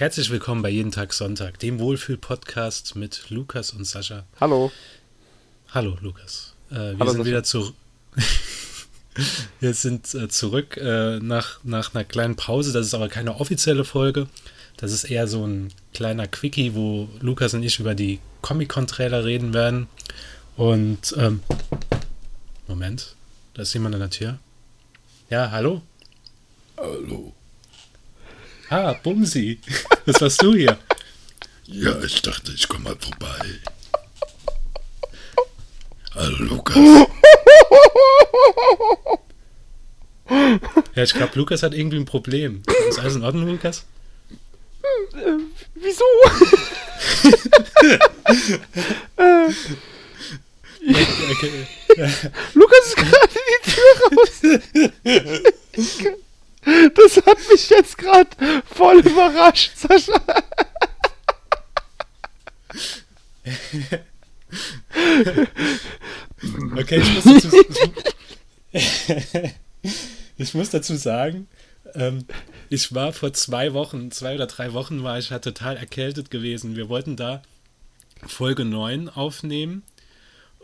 Herzlich willkommen bei Jeden Tag Sonntag, dem Wohlfühl-Podcast mit Lukas und Sascha. Hallo. Hallo, Lukas. Äh, wir Hallo, sind Sascha. wieder zurück. wir sind äh, zurück äh, nach, nach einer kleinen Pause. Das ist aber keine offizielle Folge. Das ist eher so ein kleiner Quickie, wo Lukas und ich über die Comic-Con-Trailer reden werden. Und, ähm, Moment, da ist jemand an der Tür. Ja, hallo? Hallo. Ah, Bumsi. Was warst du hier? Ja, ich dachte, ich komme mal vorbei. Hallo Lukas. Ja, ich glaube, Lukas hat irgendwie ein Problem. Ist alles in Ordnung, Lukas? Wieso? Okay. Lukas ist gerade in die Tür raus. Das hat mich jetzt gerade voll überrascht, Sascha. Okay, ich muss dazu, ich muss dazu sagen, ähm, ich war vor zwei Wochen, zwei oder drei Wochen war ich halt total erkältet gewesen. Wir wollten da Folge 9 aufnehmen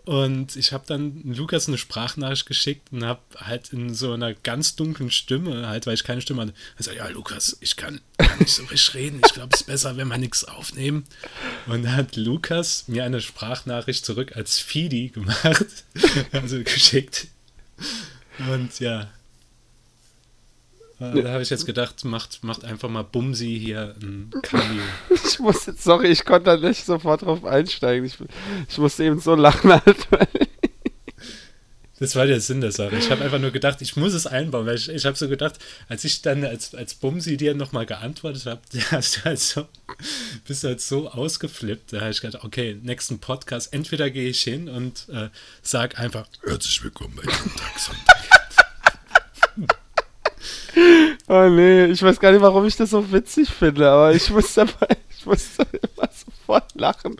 und ich habe dann Lukas eine Sprachnachricht geschickt und habe halt in so einer ganz dunklen Stimme, halt weil ich keine Stimme hatte, gesagt, ja Lukas, ich kann, kann nicht so richtig reden, ich glaube es ist besser, wenn wir nichts aufnehmen. Und da hat Lukas mir eine Sprachnachricht zurück als Fidi gemacht, also geschickt. Und ja, äh, da habe ich jetzt gedacht, macht, macht einfach mal Bumsi hier ein Cameo. Ich muss jetzt, sorry, ich konnte da nicht sofort drauf einsteigen. Ich, ich musste eben so lachen, halt. Das war der Sinn der Sache. Ich habe einfach nur gedacht, ich muss es einbauen, weil ich, ich habe so gedacht, als ich dann als, als Bumsi dir nochmal geantwortet habe, hast du halt so, bist du halt so ausgeflippt. Da habe ich gedacht, okay, nächsten Podcast, entweder gehe ich hin und äh, sag einfach, Herzlich willkommen bei Tag Sonntag. Oh nee, ich weiß gar nicht, warum ich das so witzig finde, aber ich muss dabei, ich muss immer sofort lachen.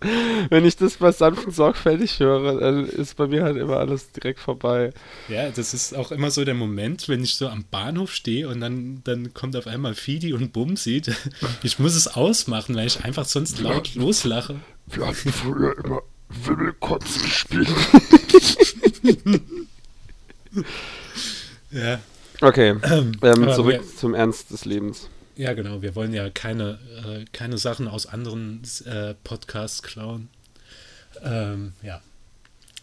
Wenn ich das bei sanft und sorgfältig höre, dann ist bei mir halt immer alles direkt vorbei. ja, das ist auch immer so der Moment, wenn ich so am Bahnhof stehe und dann, dann kommt auf einmal Fidi und Bumsi. Ich muss es ausmachen, weil ich einfach sonst laut loslache. Wir hatten früher immer Wimmelkotz gespielt. Ja, Okay, ähm, aber zurück wir- zum Ernst des Lebens. Ja, genau. Wir wollen ja keine, äh, keine Sachen aus anderen äh, Podcasts klauen. Ähm, ja.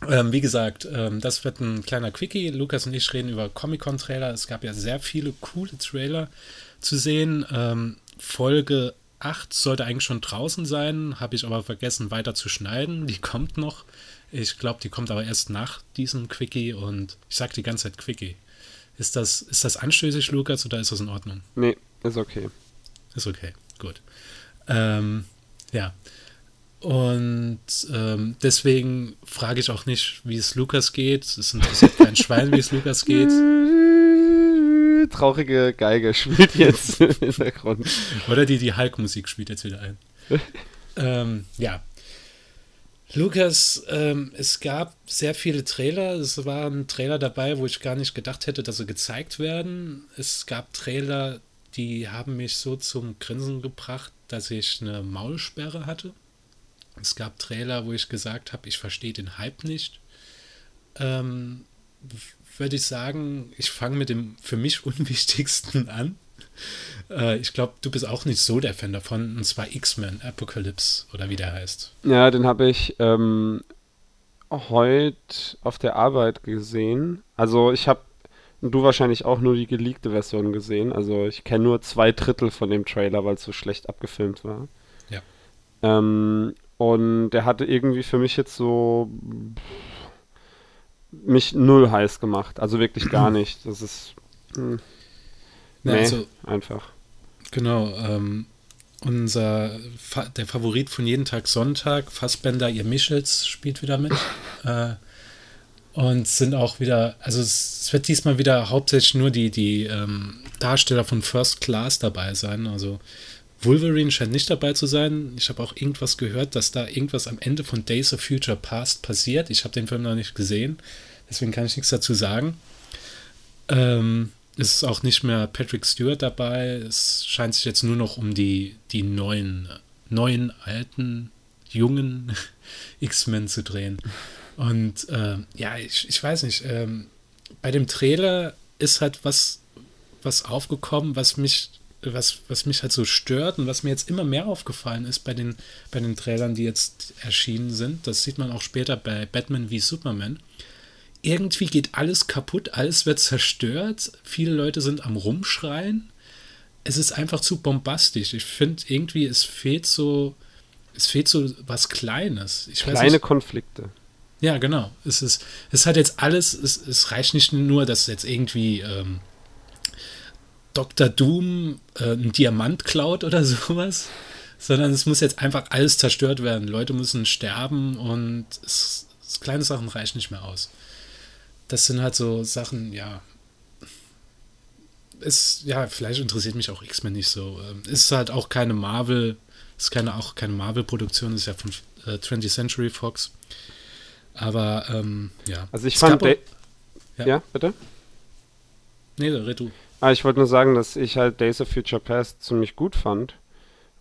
Ähm, wie gesagt, ähm, das wird ein kleiner Quickie. Lukas und ich reden über Comic-Con-Trailer. Es gab ja sehr viele coole Trailer zu sehen. Ähm, Folge 8 sollte eigentlich schon draußen sein, habe ich aber vergessen weiter zu schneiden. Die kommt noch. Ich glaube, die kommt aber erst nach diesem Quickie und ich sage die ganze Zeit Quickie. Ist das, ist das anstößig, Lukas, oder ist das in Ordnung? Nee, ist okay. Ist okay, gut. Ähm, ja. Und ähm, deswegen frage ich auch nicht, wie es Lukas geht. Es interessiert kein Schwein, wie es Lukas geht. Traurige Geige spielt jetzt im Hintergrund. Oder die, die Hulk-Musik spielt jetzt wieder ein. ähm, ja. Lukas, ähm, es gab sehr viele Trailer. Es waren Trailer dabei, wo ich gar nicht gedacht hätte, dass sie gezeigt werden. Es gab Trailer, die haben mich so zum Grinsen gebracht, dass ich eine Maulsperre hatte. Es gab Trailer, wo ich gesagt habe, ich verstehe den Hype nicht. Ähm, würde ich sagen, ich fange mit dem für mich unwichtigsten an. Äh, ich glaube, du bist auch nicht so der Fan davon, und zwar X-Men Apocalypse oder wie der heißt. Ja, den habe ich ähm, heute auf der Arbeit gesehen. Also ich habe, du wahrscheinlich auch nur die geleakte Version gesehen. Also ich kenne nur zwei Drittel von dem Trailer, weil es so schlecht abgefilmt war. Ja. Ähm, und der hatte irgendwie für mich jetzt so mich null heiß gemacht. Also wirklich gar nicht. Das ist hm, Na, nee, also, einfach. genau, ähm, unser, Fa der Favorit von jeden Tag Sonntag, Fassbender, ihr Michels, spielt wieder mit. äh, und sind auch wieder, also es, wird diesmal wieder hauptsächlich nur die, die ähm, Darsteller von First Class dabei sein. Also Wolverine scheint nicht dabei zu sein. Ich habe auch irgendwas gehört, dass da irgendwas am Ende von Days of Future Past passiert. Ich habe den Film noch nicht gesehen, deswegen kann ich nichts dazu sagen. Ähm, ist auch nicht mehr Patrick Stewart dabei. Es scheint sich jetzt nur noch um die, die neuen, neuen, alten, jungen X-Men zu drehen. Und äh, ja, ich, ich weiß nicht, ähm, bei dem Trailer ist halt was, was aufgekommen, was mich, was, was mich halt so stört und was mir jetzt immer mehr aufgefallen ist bei den, bei den Trailern, die jetzt erschienen sind. Das sieht man auch später bei Batman wie Superman irgendwie geht alles kaputt, alles wird zerstört, viele Leute sind am Rumschreien. Es ist einfach zu bombastisch. Ich finde irgendwie, es fehlt so, es fehlt so was Kleines. Ich Kleine Konflikte. Ja, genau. Es ist, es hat jetzt alles, es, es reicht nicht nur, dass jetzt irgendwie ähm, Dr. Doom äh, einen Diamant klaut oder sowas, sondern es muss jetzt einfach alles zerstört werden. Leute müssen sterben und es, es, kleine Sachen reichen nicht mehr aus das sind halt so Sachen, ja. Ist, ja, vielleicht interessiert mich auch X-Men nicht so. Ähm, ist halt auch keine Marvel, ist keine, auch keine Marvel-Produktion, ist ja von äh, 20th Century Fox. Aber, ähm, ja. Also ich es fand. Auch, ja. ja, bitte? Nee, red du. Ah, ich wollte nur sagen, dass ich halt Days of Future Past ziemlich gut fand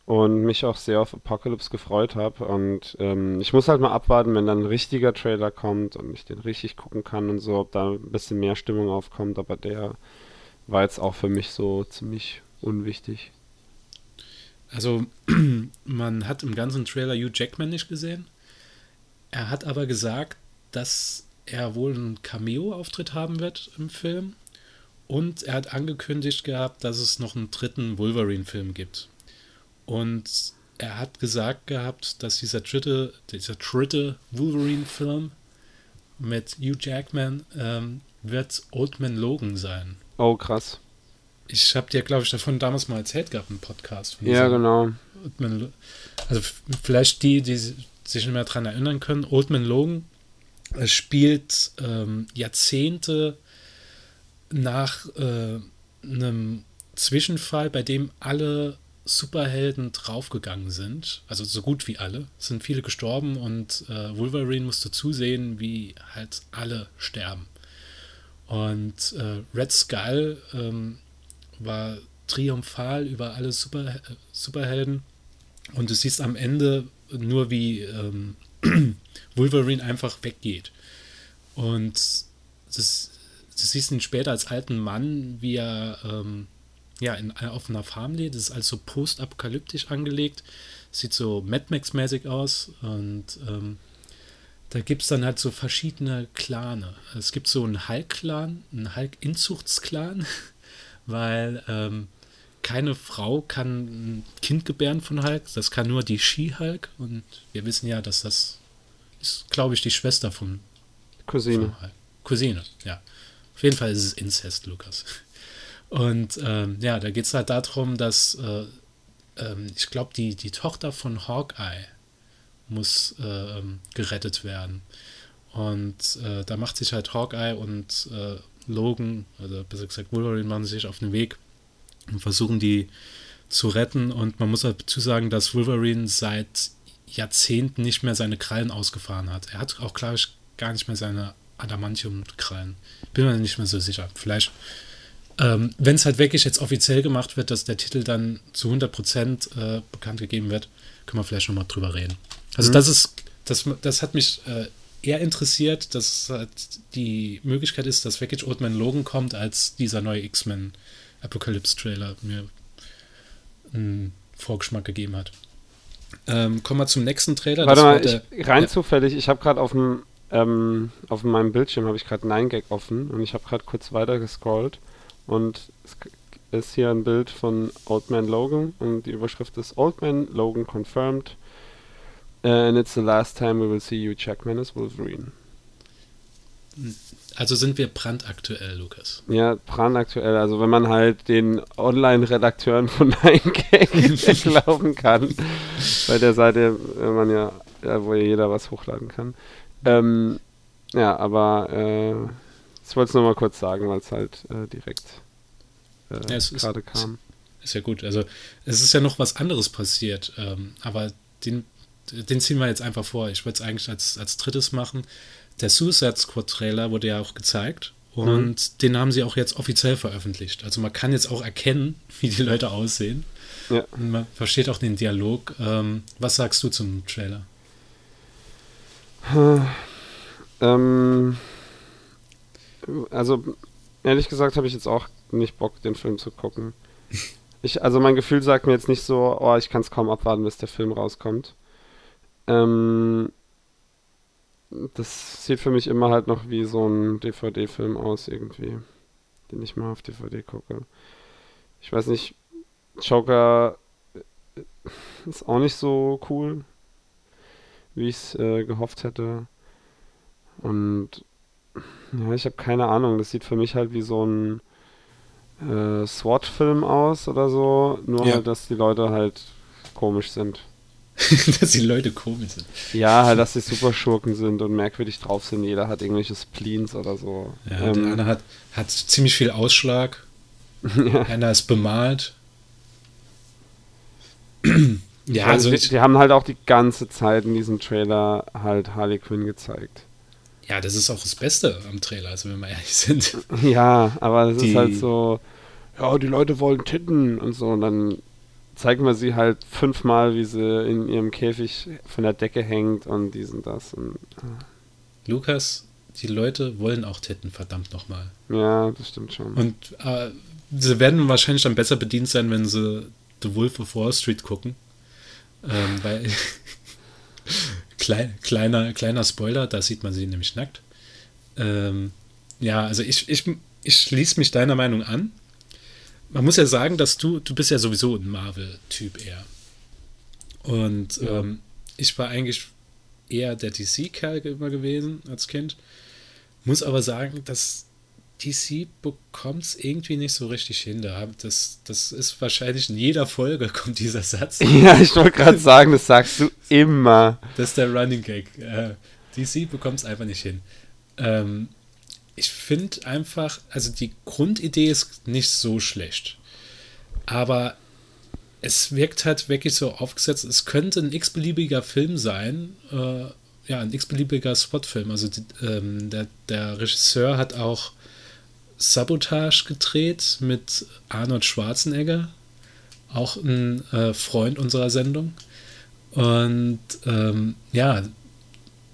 und mich auch sehr auf Apocalypse gefreut habe. Und ähm, ich muss halt mal abwarten, wenn dann ein richtiger Trailer kommt und ich den richtig gucken kann und so, ob da ein bisschen mehr Stimmung aufkommt. Aber der war jetzt auch für mich so ziemlich unwichtig. Also, man hat im ganzen Trailer Hugh Jackman nicht gesehen. Er hat aber gesagt, dass er wohl einen Cameo-Auftritt haben wird im Film. Und er hat angekündigt gehabt, dass es noch einen dritten Wolverine-Film gibt. Und er hat gesagt gehabt, dass dieser dritte, dieser dritte Wolverine-Film mit Hugh Jackman ähm, wird Old Man Logan sein. Oh, krass. Ich habe dir, glaube ich, davon damals mal erzählt gehabt, im Podcast. Ja, genau. also vielleicht die, die sich nicht mehr daran erinnern können, Old Man Logan spielt ähm, Jahrzehnte nach äh, einem Zwischenfall, bei dem alle Superhelden draufgegangen sind, also so gut wie alle, sind viele gestorben und äh, Wolverine musste zusehen, wie halt alle sterben. Und äh, Red Skull ähm, war triumphal über alle Super, äh, Superhelden und du siehst am Ende nur, wie ähm, Wolverine einfach weggeht. Und das, du siehst ihn später als alten Mann, wie er ähm, ja, in, auf einer Farm lebt. Das ist also postapokalyptisch angelegt. Sieht so Mad Max-mäßig aus. Und ähm, da gibt es dann halt so verschiedene Clane. Es gibt so einen Hulk-Clan, einen Hulk-Inzuchtsklan, weil ähm, keine Frau kann ein Kind gebären von Hulk. Das kann nur die She-Hulk. Und wir wissen ja, dass das ist, glaube ich, die Schwester von Cousine. Von Cousine, ja. Auf jeden Fall ist es Inzest, Lukas. Und ähm, ja, da geht es halt darum, dass äh, ähm, ich glaube, die, die Tochter von Hawkeye muss äh, gerettet werden. Und äh, da macht sich halt Hawkeye und äh, Logan, also besser gesagt Wolverine, machen sich auf den Weg und versuchen die zu retten. Und man muss dazu sagen, dass Wolverine seit Jahrzehnten nicht mehr seine Krallen ausgefahren hat. Er hat auch, glaube ich, gar nicht mehr seine Adamantium-Krallen. Bin mir nicht mehr so sicher. Vielleicht ähm, Wenn es halt wirklich jetzt offiziell gemacht wird, dass der Titel dann zu 100% äh, bekannt gegeben wird, können wir vielleicht nochmal drüber reden. Also mhm. das ist, das, das hat mich äh, eher interessiert, dass halt die Möglichkeit ist, dass wirklich Old Man Logan kommt, als dieser neue X-Men Apocalypse-Trailer mir einen Vorgeschmack gegeben hat. Ähm, kommen wir zum nächsten Trailer. Warte mal, der, ich, rein ja. zufällig, ich habe gerade auf dem ähm, auf meinem Bildschirm habe ich gerade 9gag offen und ich habe gerade kurz weiter gescrollt und es ist hier ein Bild von Old Man Logan und die Überschrift ist Old Man Logan confirmed. And it's the last time we will see you, Jackman as Wolverine. Also sind wir brandaktuell, Lukas. Ja, brandaktuell. Also wenn man halt den Online-Redakteuren von 9gag glauben kann, bei der Seite, wenn man ja, ja, wo ja jeder was hochladen kann. Ähm, ja, aber äh, ich wollte es nur mal kurz sagen, weil es halt äh, direkt äh, ja, gerade kam. Ist ja gut. Also es ist ja noch was anderes passiert, ähm, aber den, den ziehen wir jetzt einfach vor. Ich würde es eigentlich als, als drittes machen. Der Suicide Squad Trailer wurde ja auch gezeigt Und Mhm. den haben sie auch jetzt offiziell veröffentlicht. Also man kann jetzt auch erkennen, wie die Leute aussehen. Ja. Und man versteht auch den Dialog. Ähm, was sagst du zum Trailer? Ähm, also, ehrlich gesagt habe ich jetzt auch nicht Bock, den Film zu gucken. Ich, also mein Gefühl sagt mir jetzt nicht so, oh, ich kann es kaum abwarten, bis der Film rauskommt. Ähm, das sieht für mich immer halt noch wie so ein DVD-Film aus irgendwie, den ich mal auf DVD gucke. Ich weiß nicht, Joker äh, ist auch nicht so cool, wie ich es äh, gehofft hätte. Und ja, ich habe keine Ahnung. Das sieht für mich halt wie so ein äh, SWAT-Film aus oder so. Nur Ja. halt, dass die Leute halt komisch sind. Dass die Leute komisch sind. Ja, halt, dass sie Superschurken sind und merkwürdig drauf sind. Jeder hat irgendwelche Spleens oder so. Ja, der ähm, eine hat, hat ziemlich viel Ausschlag. Einer ist bemalt. ja, also die, ich, die haben halt auch die ganze Zeit in diesem Trailer halt Harley Quinn gezeigt. Ja, das ist auch das Beste am Trailer, also wenn wir ehrlich sind. Ja, aber es Die- ist halt so, ja, die Leute wollen Titten und so. Und dann zeigen wir sie halt fünfmal, wie sie in ihrem Käfig von der Decke hängt und dies und das. Und, Lukas, die Leute wollen auch Titten, verdammt nochmal. ja, das stimmt schon. Und äh, sie werden wahrscheinlich dann besser bedient sein, wenn sie The Wolf of Wall Street gucken. Ähm, weil klein, kleiner, kleiner Spoiler, da sieht man sie nämlich nackt. Ähm, ja, also ich, ich, ich schließe mich deiner Meinung an. Man muss ja sagen, dass du, du bist ja sowieso ein Marvel-Typ eher. Und Ja. ähm, ich war eigentlich eher der DC-Kerl immer gewesen als Kind. Muss aber sagen, dass DC bekommt es irgendwie nicht so richtig hin. Da Das, das ist wahrscheinlich in jeder Folge kommt dieser Satz. ja, ich wollte gerade sagen, das sagst du immer. Das ist der Running Gag. Äh, DC bekommt es einfach nicht hin. Ähm, ich finde einfach, also die Grundidee ist nicht so schlecht. Aber es wirkt halt wirklich so aufgesetzt. Es könnte ein x-beliebiger Film sein. Äh, ja, ein x-beliebiger Spot-Film. Also die, ähm, der, der Regisseur hat auch Sabotage gedreht mit Arnold Schwarzenegger. Auch ein äh, Freund unserer Sendung. Und ähm, ja,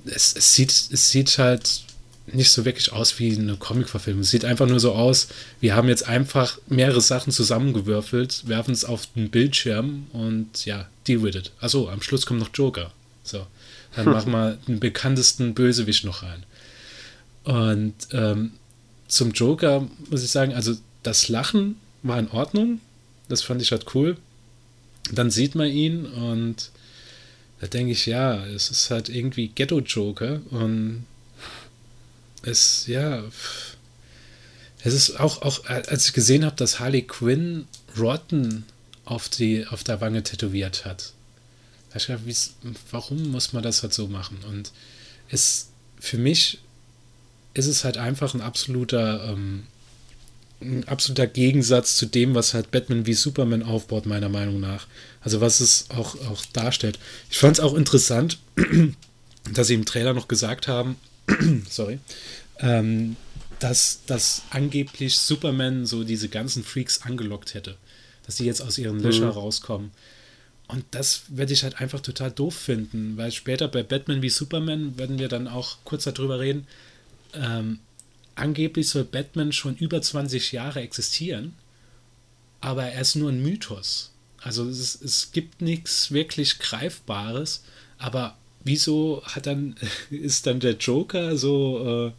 es, es, sieht, es sieht halt nicht so wirklich aus wie eine Comic-Verfilmung. Es sieht einfach nur so aus, wir haben jetzt einfach mehrere Sachen zusammengewürfelt, werfen es auf den Bildschirm und ja, deal with it. Achso, am Schluss kommt noch Joker. So, dann machen wir den bekanntesten Bösewicht noch rein. Und ähm, zum Joker muss ich sagen, also das Lachen war in Ordnung. Das fand ich halt cool. Dann sieht man ihn und da denke ich, ja, es ist halt irgendwie Ghetto-Joker und es, ja, es ist auch, auch als ich gesehen habe, dass Harley Quinn Rotten auf, die, auf der Wange tätowiert hat. Da ich gedacht, warum muss man das halt so machen? Und es, für mich ist es halt einfach ein absoluter, ähm, ein absoluter Gegensatz zu dem, was halt Batman wie Superman aufbaut, meiner Meinung nach. Also was es auch, auch darstellt. Ich fand es auch interessant, dass sie im Trailer noch gesagt haben, sorry, ähm, dass, dass angeblich Superman so diese ganzen Freaks angelockt hätte. Dass die jetzt aus ihren Löchern rauskommen. Und das werde ich halt einfach total doof finden, weil später bei Batman wie Superman werden wir dann auch kurz darüber reden. Ähm, angeblich soll Batman schon über 20 Jahre existieren, aber er ist nur ein Mythos. Also es, es gibt nichts wirklich Greifbares, aber wieso hat dann, ist dann der Joker so,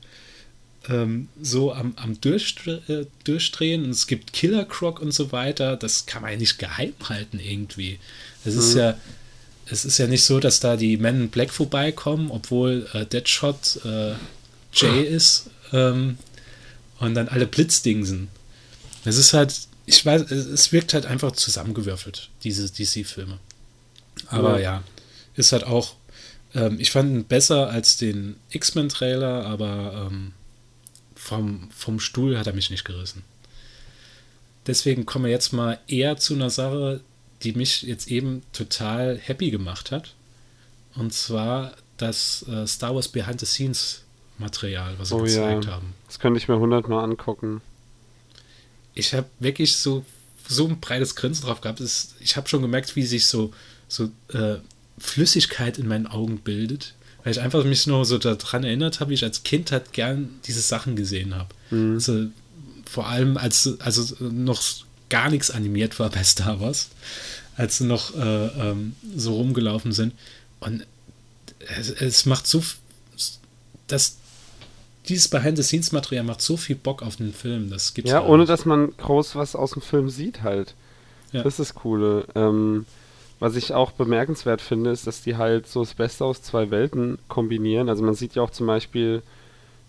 äh, ähm, so am, am Durchdre äh, Durchdrehen und es gibt Killer Croc und so weiter, das kann man ja nicht geheim halten irgendwie. Es ist ja, es ist ja nicht so, dass da die Men in Black vorbeikommen, obwohl äh, Deadshot äh, Jay ist ähm, und dann alle Blitzdingsen. Es ist halt, ich weiß, es wirkt halt einfach zusammengewürfelt, diese DC-Filme. Aber Ja. ja, ist halt auch, ähm, ich fand ihn besser als den X-Men-Trailer, aber ähm, vom, vom Stuhl hat er mich nicht gerissen. Deswegen kommen wir jetzt mal eher zu einer Sache, die mich jetzt eben total happy gemacht hat. Und zwar das äh, Star Wars Behind the Scenes Material, was sie Oh gezeigt ja. haben. Das könnte ich mir hundertmal angucken. Ich habe wirklich so, so ein breites Grinsen drauf gehabt. Es, ich habe schon gemerkt, wie sich so, so äh, Flüssigkeit in meinen Augen bildet. Weil ich einfach mich nur so daran erinnert habe, wie ich als Kind halt gern diese Sachen gesehen habe. Also, vor allem, als also noch gar nichts animiert war bei Star Wars, als sie noch äh, ähm, so rumgelaufen sind. Und es, es macht so, f- das, dieses Behind-the-Scenes-Material macht so viel Bock auf den Film. Das gibt's Ja, ohne dass man groß was aus dem Film sieht halt. Ja. Das ist das Coole. Ähm, was ich auch bemerkenswert finde, ist, dass die halt so das Beste aus zwei Welten kombinieren. Also man sieht ja auch zum Beispiel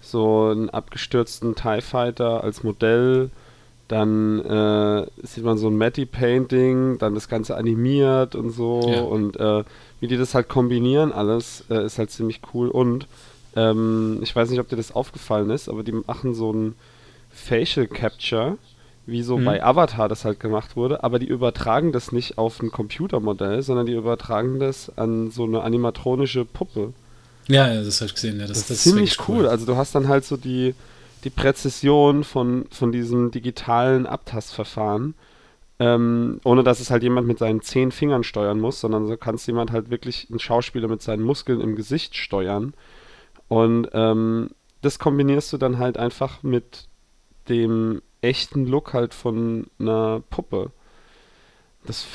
so einen abgestürzten TIE Fighter als Modell, dann äh, sieht man so ein Matty-Painting, dann das Ganze animiert und so Ja. und äh, wie die das halt kombinieren alles, äh, ist halt ziemlich cool und ähm, ich weiß nicht, ob dir das aufgefallen ist, aber die machen so ein Facial Capture, wie so Mhm. bei Avatar das halt gemacht wurde, aber die übertragen das nicht auf ein Computermodell, sondern die übertragen das an so eine animatronische Puppe. Ja, ja, das habe ich gesehen. Ja, das, Das, das ist ziemlich wirklich cool. Also du hast dann halt so die, die Präzision von, von diesem digitalen Abtastverfahren, ähm, ohne dass es halt jemand mit seinen zehn Fingern steuern muss, sondern so kannst jemand halt wirklich einen Schauspieler mit seinen Muskeln im Gesicht steuern. Und ähm, das kombinierst du dann halt einfach mit dem echten Look halt von einer Puppe. Das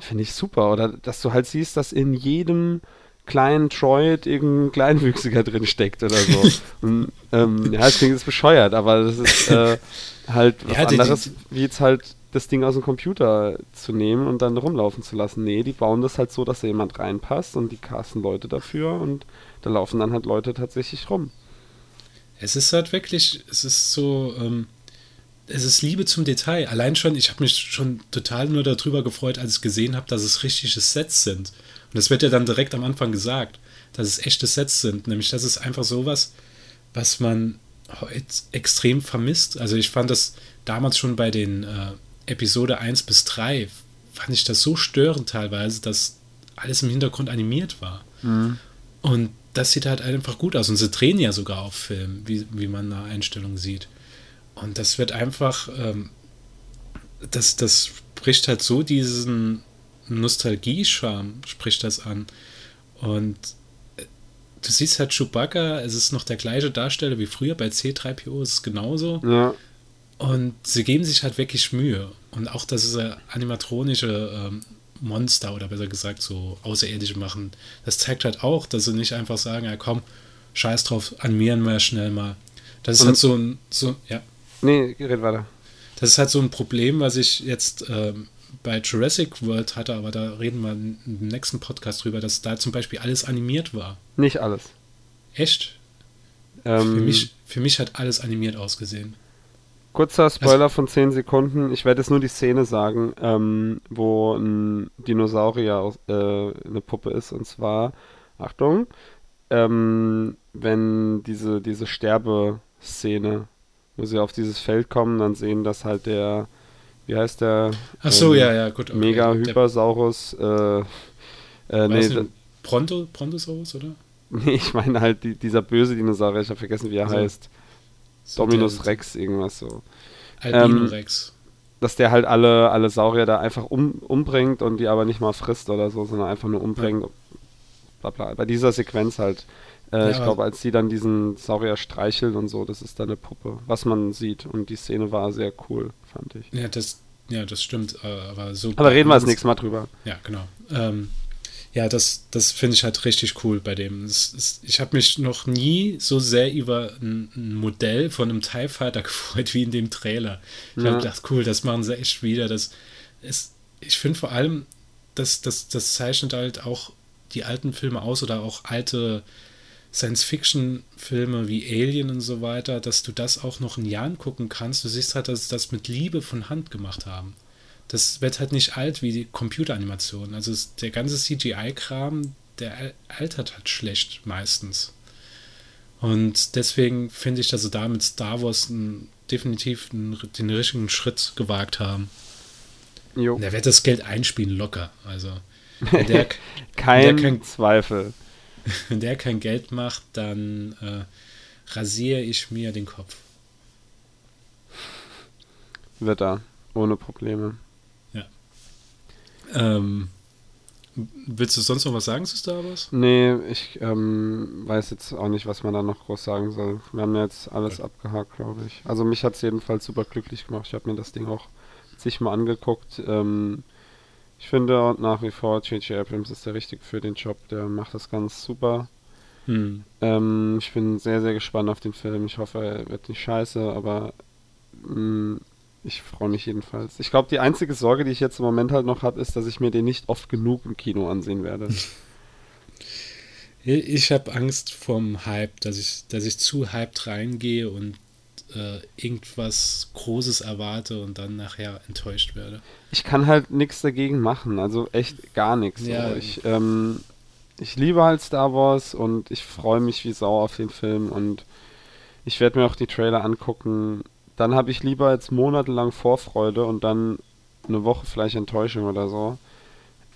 finde ich super. Oder dass du halt siehst, dass in jedem kleinen Droid irgendein Kleinwüchsiger drin steckt oder so. Und, ähm, ja, das klingt jetzt bescheuert, aber das ist äh, halt was Ja, anderes, wie jetzt halt das Ding aus dem Computer zu nehmen und dann rumlaufen zu lassen. Nee, die bauen das halt so, dass da jemand reinpasst und die casten Leute dafür und da laufen dann halt Leute tatsächlich rum. Es ist halt wirklich, es ist so, ähm, es ist Liebe zum Detail. Allein schon, ich habe mich schon total nur darüber gefreut, als ich gesehen habe, dass es richtige Sets sind. Und das wird ja dann direkt am Anfang gesagt, dass es echte Sets sind. Nämlich, das ist einfach sowas, was man heute extrem vermisst. Also ich fand das damals schon bei den äh, Episode 1 bis 3, fand ich das so störend teilweise, dass alles im Hintergrund animiert war. Und das sieht halt einfach gut aus. Und sie drehen ja sogar auf Film, wie, wie man eine Einstellung sieht. Und das wird einfach, ähm, das, das spricht halt so diesen Nostalgie-Charme, spricht das an. Und äh, du siehst halt Chewbacca, es ist noch der gleiche Darsteller wie früher bei C3PO, es ist genauso. Ja, Und sie geben sich halt wirklich Mühe. Und auch, dass sie animatronische ähm, Monster oder besser gesagt so Außerirdische machen, das zeigt halt auch, dass sie nicht einfach sagen, ja komm, scheiß drauf, animieren wir schnell mal. Das ist Und- halt so ein, so, ja, nee, red weiter. das ist halt so ein Problem, was ich jetzt ähm, bei Jurassic World hatte, aber da reden wir im nächsten Podcast drüber, dass da zum Beispiel alles animiert war. Nicht alles. Echt? Ähm, Für, mich, für mich hat alles animiert ausgesehen. Kurzer Spoiler von 10 Sekunden. Ich werde jetzt nur die Szene sagen, ähm, wo ein Dinosaurier äh, eine Puppe ist. Und zwar, Achtung, ähm, wenn diese, diese Sterbeszene, wo sie auf dieses Feld kommen, dann sehen das halt der, wie heißt der? Ach so, ähm, ja, ja, gut. okay. Mega Hypersaurus. Äh, äh, nee, da- Pronto, Prontosaurus, oder? nee, ich meine halt die, dieser böse Dinosaurier. Ich habe vergessen, wie er Also, heißt. Dominus Rex, irgendwas so. Albino Ähm, Rex. dass der halt alle, alle Saurier da einfach um, umbringt und die aber nicht mal frisst oder so, sondern einfach nur umbringt. Bla bla. Bei dieser Sequenz halt. Äh, Ja, ich glaube, als die dann diesen Saurier streichelt und so, das ist dann eine Puppe, was man sieht. Und die Szene war sehr cool, fand ich. Ja, das, ja, das stimmt. äh, Aber, so Aber reden wir das nächste Mal drüber. Ja, genau. Ähm, ja, das, das finde ich halt richtig cool bei dem. Es, es, ich habe mich noch nie so sehr über ein, ein Modell von einem TIE Fighter gefreut wie in dem Trailer. Ich Ja. habe gedacht, cool, das machen sie echt wieder. Das ist, ich finde vor allem, das, das, das zeichnet halt auch die alten Filme aus oder auch alte Science-Fiction-Filme wie Alien und so weiter, dass du das auch noch in Jahren gucken kannst. Du siehst halt, dass sie das mit Liebe von Hand gemacht haben. Das wird halt nicht alt wie die Computeranimation. Also es, der ganze CGI-Kram, der al- altert halt schlecht meistens. Und deswegen finde ich, dass sie da mit Star Wars einen, definitiv einen, den richtigen Schritt gewagt haben. Jo. Und er wird das Geld einspielen locker. Also wenn der, Kein der kein- Zweifel. wenn der kein Geld macht, dann äh, rasiere ich mir den Kopf. Wird da, ohne Probleme. Ähm, willst du sonst noch was sagen zu Star Wars? Nee, ich ähm, weiß jetzt auch nicht, was man da noch groß sagen soll. Wir haben jetzt alles abgehakt, glaube ich. Also mich hat es jedenfalls super glücklich gemacht. Ich habe mir das Ding auch sich mal angeguckt. Ähm, ich finde nach wie vor, J.J. Abrams ist der Richtige für den Job. Der macht das ganz super. Hm. Ähm, ich bin sehr, sehr gespannt auf den Film. Ich hoffe, er wird nicht scheiße, aber mh, ich freue mich jedenfalls. Ich glaube, die einzige Sorge, die ich jetzt im Moment halt noch habe, ist, dass ich mir den nicht oft genug im Kino ansehen werde. Ich habe Angst vom Hype, dass ich, dass ich zu hyped reingehe und äh, irgendwas Großes erwarte und dann nachher enttäuscht werde. Ich kann halt nichts dagegen machen, also echt gar nichts. Ja. So. Ich, ähm, ich liebe halt Star Wars und ich freue mich wie Sau auf den Film und ich werde mir auch die Trailer angucken. Dann habe ich lieber jetzt monatelang Vorfreude und dann eine Woche vielleicht Enttäuschung oder so.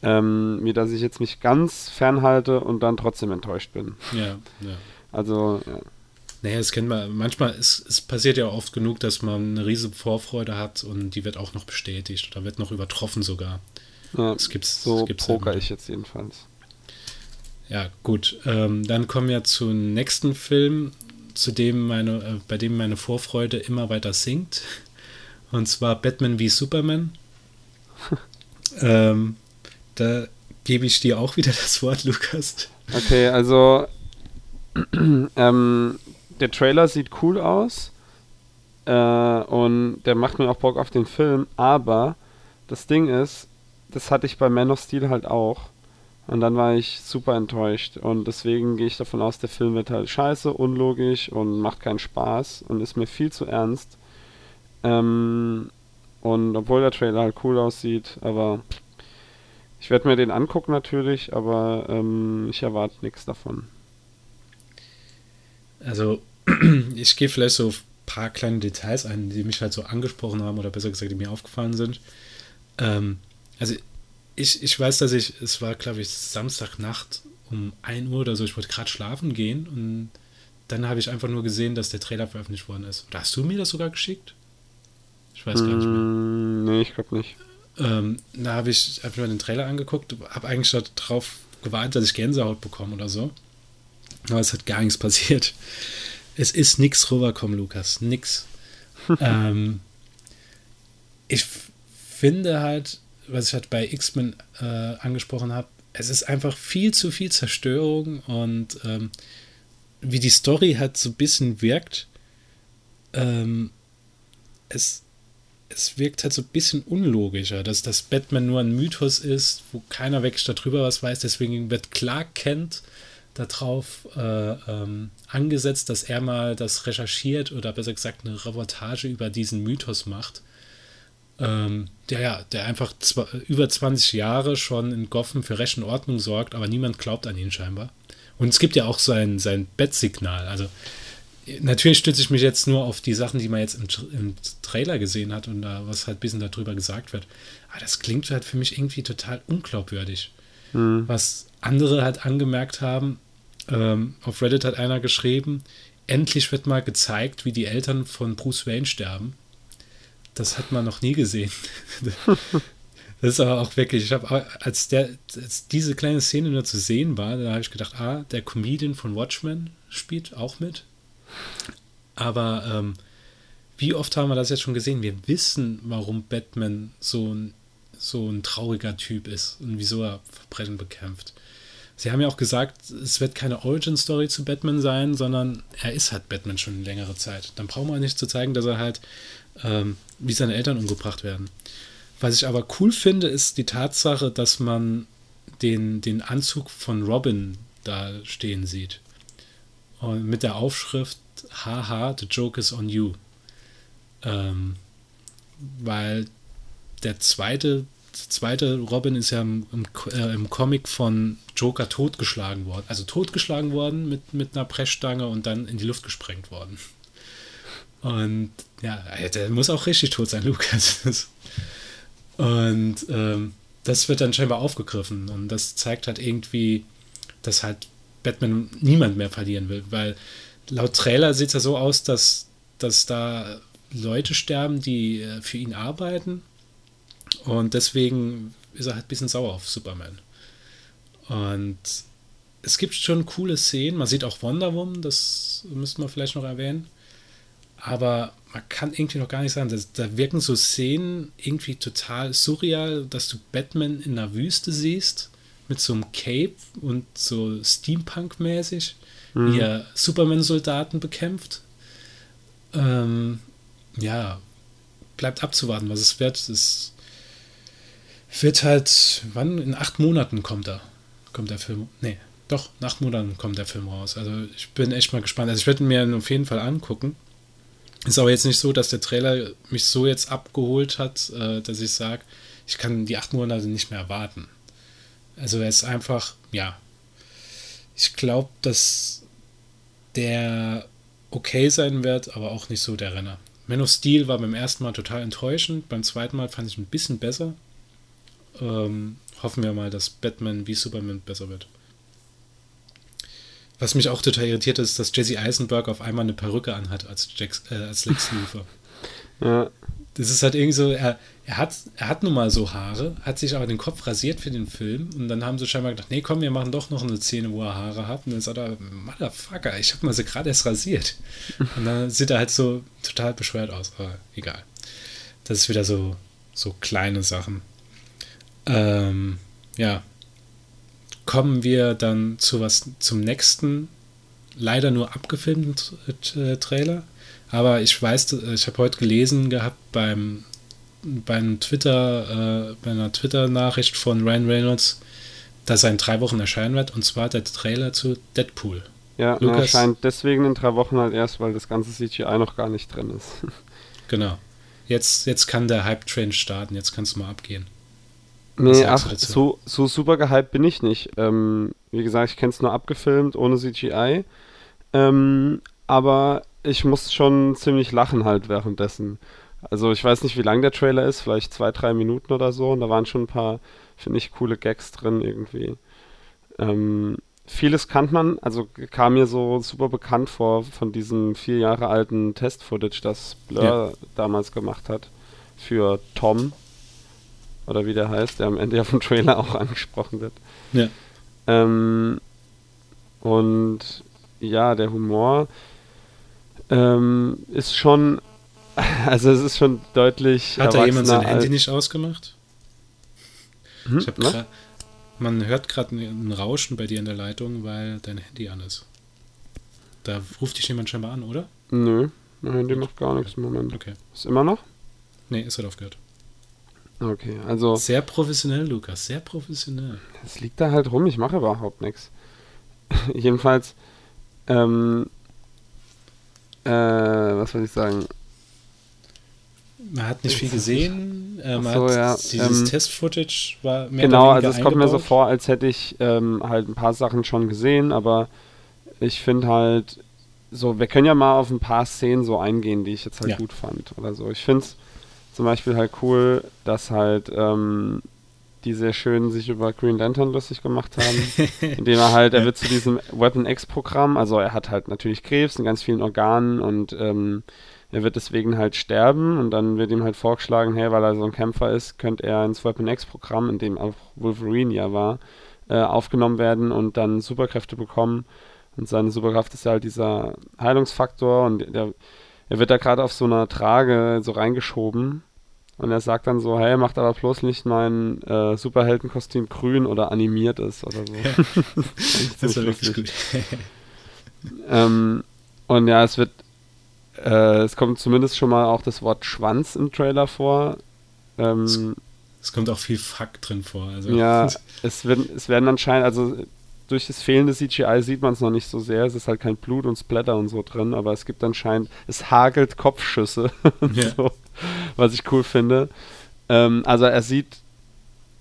Ähm, wie dass ich jetzt mich ganz fernhalte und dann trotzdem enttäuscht bin. Ja, ja. Also, ja. Naja, das kennt man. Manchmal, es, es passiert ja oft genug, dass man eine riesige Vorfreude hat und die wird auch noch bestätigt oder wird noch übertroffen sogar. ja Das gibt's, so das gibt's poker immer. ich jetzt jedenfalls. Ja, gut. Ähm, dann kommen wir zum nächsten Film, zu dem meine, äh, bei dem meine Vorfreude immer weiter sinkt. Und zwar Batman wie Superman. ähm, da gebe ich dir auch wieder das Wort, Lukas. Okay, also ähm, der Trailer sieht cool aus äh, und der macht mir auch Bock auf den Film, aber das Ding ist, das hatte ich bei Man of Steel halt auch und dann war ich super enttäuscht und deswegen gehe ich davon aus, der Film wird halt scheiße, unlogisch und macht keinen Spaß und ist mir viel zu ernst. Ähm, und obwohl der Trailer halt cool aussieht, aber ich werde mir den angucken natürlich, aber ähm, ich erwarte nichts davon. Also, ich gehe vielleicht so ein paar kleine Details ein, die mich halt so angesprochen haben oder besser gesagt, die mir aufgefallen sind. Ähm, also, ich, ich weiß, dass ich, es war, glaube ich, Samstagnacht um 1 Uhr oder so, ich wollte gerade schlafen gehen und dann habe ich einfach nur gesehen, dass der Trailer veröffentlicht worden ist. Oder hast du mir das sogar geschickt? Ich weiß gar nicht mehr. Mm, Nee, ich glaube nicht. Ähm, da habe ich hab mir den Trailer angeguckt, habe eigentlich darauf gewartet, dass ich Gänsehaut bekomme oder so. Aber es hat gar nichts passiert. Es ist nichts rüberkommen, Lukas. Nix. ähm, ich finde halt, was ich halt bei X-Men äh, angesprochen habe, es ist einfach viel zu viel Zerstörung und ähm, wie die Story halt so ein bisschen wirkt, ähm, es, es wirkt halt so ein bisschen unlogischer, dass das Batman nur ein Mythos ist, wo keiner wirklich darüber was weiß. Deswegen wird Clark Kent darauf äh, ähm, angesetzt, dass er mal das recherchiert oder besser gesagt eine Reportage über diesen Mythos macht. Ähm, der ja, der einfach zwa- über 20 Jahre schon in Gotham für Recht und Ordnung sorgt, aber niemand glaubt an ihn scheinbar. Und es gibt ja auch sein, sein Bettsignal. Also natürlich stütze ich mich jetzt nur auf die Sachen, die man jetzt im, im Trailer gesehen hat und da, was halt ein bisschen darüber gesagt wird. Aber das klingt halt für mich irgendwie total unglaubwürdig. Was andere halt angemerkt haben, ähm, auf Reddit hat einer geschrieben, endlich wird mal gezeigt, wie die Eltern von Bruce Wayne sterben. Das hat man noch nie gesehen. Das ist aber auch wirklich, ich habe, als, als diese kleine Szene nur zu sehen war, da habe ich gedacht, ah, der Comedian von Watchmen spielt auch mit. Aber ähm, wie oft haben wir das jetzt schon gesehen? Wir wissen, warum Batman so ein, so ein trauriger Typ ist und wieso er Verbrechen bekämpft. Sie haben ja auch gesagt, es wird keine Origin-Story zu Batman sein, sondern er ist halt Batman schon längere Zeit. Dann brauchen wir nicht zu zeigen, dass er halt, ähm, wie seine Eltern umgebracht werden. Was ich aber cool finde, ist die Tatsache, dass man den, den Anzug von Robin da stehen sieht. Und mit der Aufschrift Haha, the joke is on you. Ähm, weil der zweite, zweite Robin ist ja im, im, äh, im Comic von Joker totgeschlagen worden. Also totgeschlagen worden mit, mit einer Pressstange und dann in die Luft gesprengt worden. Und ja, der muss auch richtig tot sein, Lukas. Und ähm, das wird dann scheinbar aufgegriffen. Und das zeigt halt irgendwie, dass halt Batman niemand mehr verlieren will, weil laut Trailer sieht es ja so aus, dass, dass da Leute sterben, die äh, für ihn arbeiten. Und deswegen ist er halt ein bisschen sauer auf Superman. Und es gibt schon coole Szenen. Man sieht auch Wonder Woman, das müsste man vielleicht noch erwähnen. Aber man kann irgendwie noch gar nicht sagen, da wirken so Szenen irgendwie total surreal, dass du Batman in der Wüste siehst mit so einem Cape und so Steampunk-mäßig, mhm. wie er Superman-Soldaten bekämpft. Ähm, ja, bleibt abzuwarten, was es wird. Es wird halt, wann? In acht Monaten kommt er. Kommt der Film. Nee, doch, nach acht Monaten kommt der Film raus. Also ich bin echt mal gespannt. Also ich werde ihn mir auf jeden Fall angucken. Ist aber jetzt nicht so, dass der Trailer mich so jetzt abgeholt hat, äh, dass ich sage, ich kann die acht Monate nicht mehr warten. Also er ist einfach, ja. Ich glaube, dass der okay sein wird, aber auch nicht so der Renner. Man of Steel war beim ersten Mal total enttäuschend, beim zweiten Mal fand ich ein bisschen besser. Ähm, hoffen wir mal, dass Batman wie Superman besser wird. Was mich auch total irritiert ist, dass Jesse Eisenberg auf einmal eine Perücke anhat als, Jax, äh, als Lex Luthor. Ja. Das ist halt irgendwie so, er, er, hat, er hat nun mal so Haare, hat sich aber den Kopf rasiert für den Film und dann haben sie scheinbar gedacht, nee, komm, wir machen doch noch eine Szene, wo er Haare hat. Und dann sagt er, Motherfucker, ich hab mal sie gerade erst rasiert. Und dann sieht er halt so total bescheuert aus, aber egal. Das ist wieder so, so kleine Sachen. Ähm, ja, kommen wir dann zu was zum nächsten, leider nur abgefilmten äh, Trailer. Aber ich weiß, äh, ich habe heute gelesen gehabt beim, beim Twitter, äh, bei einer Twitter-Nachricht von Ryan Reynolds, dass er in drei Wochen erscheinen wird, und zwar der Trailer zu Deadpool. Ja, Lukas, er erscheint deswegen in drei Wochen halt erst, weil das ganze CGI noch gar nicht drin ist. genau. Jetzt, jetzt kann der Hype-Train starten, jetzt kannst du mal abgehen. Nee, ach, so, so super gehypt bin ich nicht. Ähm, wie gesagt, ich kenne es nur abgefilmt, ohne CGI. Ähm, aber ich muss schon ziemlich lachen halt währenddessen. Also ich weiß nicht, wie lang der Trailer ist, vielleicht zwei, drei Minuten oder so. Und da waren schon ein paar, finde ich, coole Gags drin irgendwie. Ähm, vieles kannte man, also kam mir so super bekannt vor von diesem vier Jahre alten Test-Footage, das Blur ja. damals gemacht hat für Tom, oder wie der heißt, der am Ende ja vom Trailer auch angesprochen wird. Ja. Ähm, und ja, der Humor ähm, ist schon, also es ist schon deutlich. Hat da jemand sein Handy nicht ausgemacht? Hm? Ich hab grad, man hört gerade ein Rauschen bei dir in der Leitung, weil dein Handy an ist. Da ruft dich jemand scheinbar an, oder? Nö, mein Handy macht gar nichts im Moment. Okay. Ist immer noch? Nee, ist halt aufgehört. Okay, also. Sehr professionell, Lukas, sehr professionell. Es liegt da halt rum, ich mache überhaupt nichts. Jedenfalls, ähm, äh, was soll ich sagen? Man hat nicht viel gesehen. Äh, man so, hat ja, dieses ähm, Test-Footage war mehr Genau, also es kommt mir so vor, als hätte ich ähm, halt ein paar Sachen schon gesehen, aber ich finde halt, so, wir können ja mal auf ein paar Szenen so eingehen, die ich jetzt halt ja. gut fand oder so. Ich finde es zum Beispiel halt cool, dass halt ähm, die sehr schön sich über Green Lantern lustig gemacht haben, indem er halt, er wird zu diesem Weapon X-Programm, also er hat halt natürlich Krebs in ganz vielen Organen und ähm, er wird deswegen halt sterben und dann wird ihm halt vorgeschlagen, hey, weil er so ein Kämpfer ist, könnte er ins Weapon X-Programm, in dem auch Wolverine ja war, äh, aufgenommen werden und dann Superkräfte bekommen. Und seine Superkraft ist ja halt dieser Heilungsfaktor und der, er wird da gerade auf so einer Trage so reingeschoben und er sagt dann so, hey, macht aber bloß nicht mein äh, Superheldenkostüm grün oder animiert ist oder so. das, das war wirklich gut. ähm, und ja, es wird, äh, es kommt zumindest schon mal auch das Wort Schwanz im Trailer vor. Ähm, es, es, kommt auch viel Fuck drin vor. Also. Ja, es, wird, es werden anscheinend, also durch das fehlende CGI sieht man es noch nicht so sehr. Es ist halt kein Blut und Splatter und so drin, aber es gibt anscheinend, es hagelt Kopfschüsse. Ja. so was ich cool finde. Ähm, also er sieht,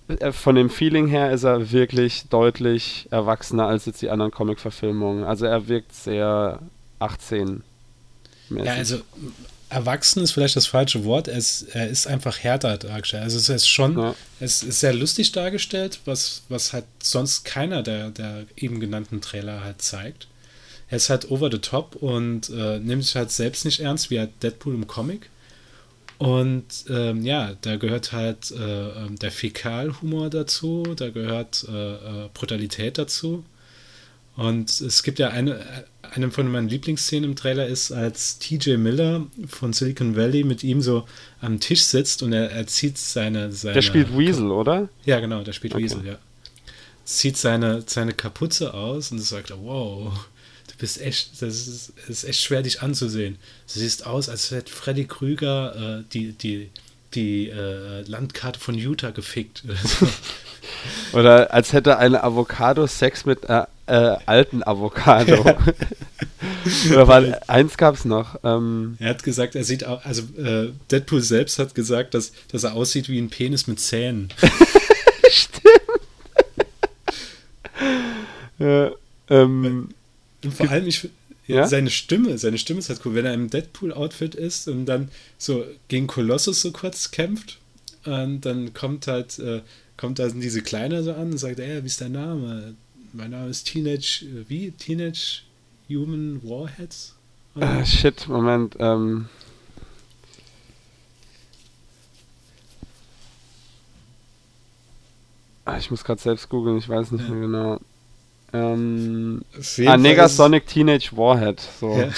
äh, von dem Feeling her ist er wirklich deutlich erwachsener als jetzt die anderen Comic-Verfilmungen. Also er wirkt sehr 18. -mäßig. Ja, also erwachsen ist vielleicht das falsche Wort. Er ist, er ist einfach härter dargestellt. Also es ist schon, ja. es ist sehr lustig dargestellt, was, was halt sonst keiner der, der eben genannten Trailer halt zeigt. er ist halt over the top und äh, nimmt sich halt selbst nicht ernst, wie halt Deadpool im Comic. Und ähm, ja, da gehört halt äh, ähm, der Fäkalhumor dazu, da gehört äh, äh, Brutalität dazu. Und es gibt ja eine, eine von meinen Lieblingsszenen im Trailer ist, als TJ Miller von Silicon Valley mit ihm so am Tisch sitzt und er, er zieht seine, seine. Der spielt Weasel, oder? Ja, genau, der spielt Okay. Weasel, ja. Zieht seine, seine Kapuze aus und sagt, wow, du bist echt, das ist, das ist echt schwer, dich anzusehen. Du siehst aus, als hätte Freddy Krüger äh, die, die, die äh, Landkarte von Utah gefickt. Oder als hätte eine Avocado Sex mit äh, äh, alten Avocado. Oder weil eins gab's noch. Ähm, er hat gesagt, er sieht auch, also äh, Deadpool selbst hat gesagt, dass, dass er aussieht wie ein Penis mit Zähnen. ja, ähm, Und vor allem, ich, Ja? seine Stimme, seine Stimme ist halt cool, wenn er im Deadpool-Outfit ist und dann so gegen Kolossus so kurz kämpft und dann kommt halt, äh, kommt da diese Kleine so an und sagt, ey, wie ist dein Name? Mein Name ist Teenage, äh, wie? Teenage Human Warheads? äh, shit, Moment. Ähm, ah, ich muss gerade selbst googeln, ich weiß nicht Ja. mehr genau. Ähm, ah, Negasonic Teenage Warhead. So. Ja.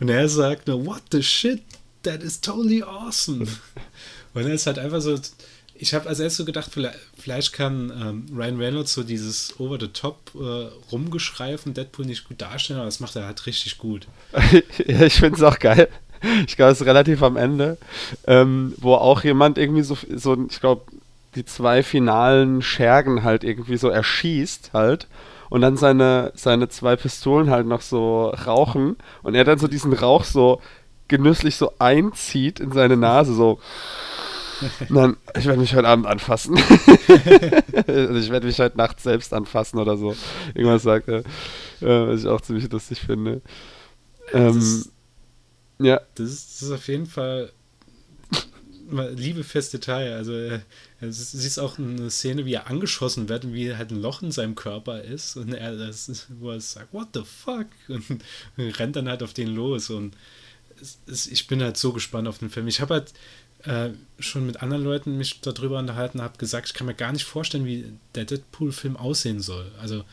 Und er sagt nur, what the shit, that is totally awesome. Und er ist halt einfach so, ich habe als erstes so gedacht, vielleicht, kann ähm, Ryan Reynolds so dieses Over-the-Top äh, Rumgeschrei Deadpool nicht gut darstellen, aber das macht er halt richtig gut. ja, ich finde es auch geil. Ich glaube, es ist relativ am Ende, ähm, wo auch jemand irgendwie so, so ich glaube, die zwei finalen Schergen halt irgendwie so erschießt halt und dann seine, seine zwei Pistolen halt noch so rauchen und er dann so diesen Rauch so genüsslich so einzieht in seine Nase, so. Dann, ich werde mich heute Abend anfassen. also ich werde mich heute Nacht selbst anfassen oder so. Irgendwas sagt er. Ja, was ich auch ziemlich lustig finde. Ähm, Das- ja, Das ist, das ist auf jeden Fall Liebe fürs Detail. Also, äh, es ist- auch eine Szene, wie er angeschossen wird und wie halt ein Loch in seinem Körper ist und er das wo er sagt, what the fuck? Und, rennt dann halt auf den los und es, es, ich bin halt so gespannt auf den Film. Ich habe halt äh, schon mit anderen Leuten mich darüber unterhalten, habe gesagt, ich kann mir gar nicht vorstellen, wie der Deadpool-Film aussehen soll. Also